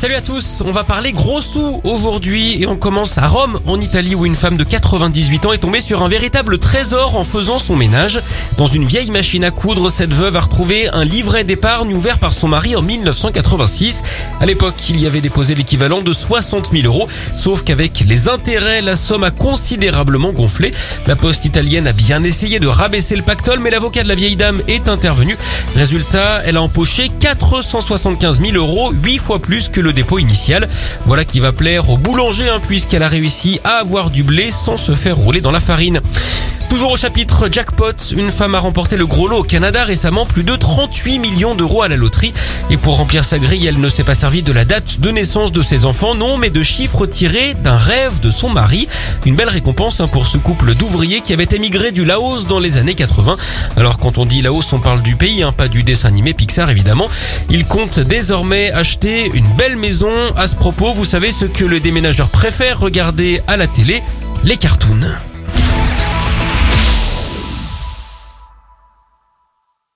Salut à tous, on va parler gros sous aujourd'hui et on commence à Rome en Italie où une femme de 98 ans est tombée sur un véritable trésor en faisant son ménage. Dans une vieille machine à coudre, cette veuve a retrouvé un livret d'épargne ouvert par son mari en 1986. À l'époque, il y avait déposé l'équivalent de 60 000 euros, sauf qu'avec les intérêts, la somme a considérablement gonflé. La poste italienne a bien essayé de rabaisser le pactole, mais l'avocat de la vieille dame est intervenu. Résultat, elle a empoché 475 000 euros, 8 fois plus que le dépôt initial. Voilà qui va plaire au boulanger hein, puisqu'elle a réussi à avoir du blé sans se faire rouler dans la farine. Toujours au chapitre jackpot, une femme a remporté le gros lot au Canada récemment, plus de 38 millions d'euros à la loterie. Et pour remplir sa grille, elle ne s'est pas servie de la date de naissance de ses enfants, non, mais de chiffres tirés d'un rêve de son mari. Une belle récompense hein, pour ce couple d'ouvriers qui avait émigré du Laos dans les années 80. Alors quand on dit Laos, on parle du pays, hein, pas du dessin animé Pixar évidemment. Il compte désormais acheter une belle maison. À ce propos, vous savez ce que le déménageur préfère regarder à la télé Les cartoons.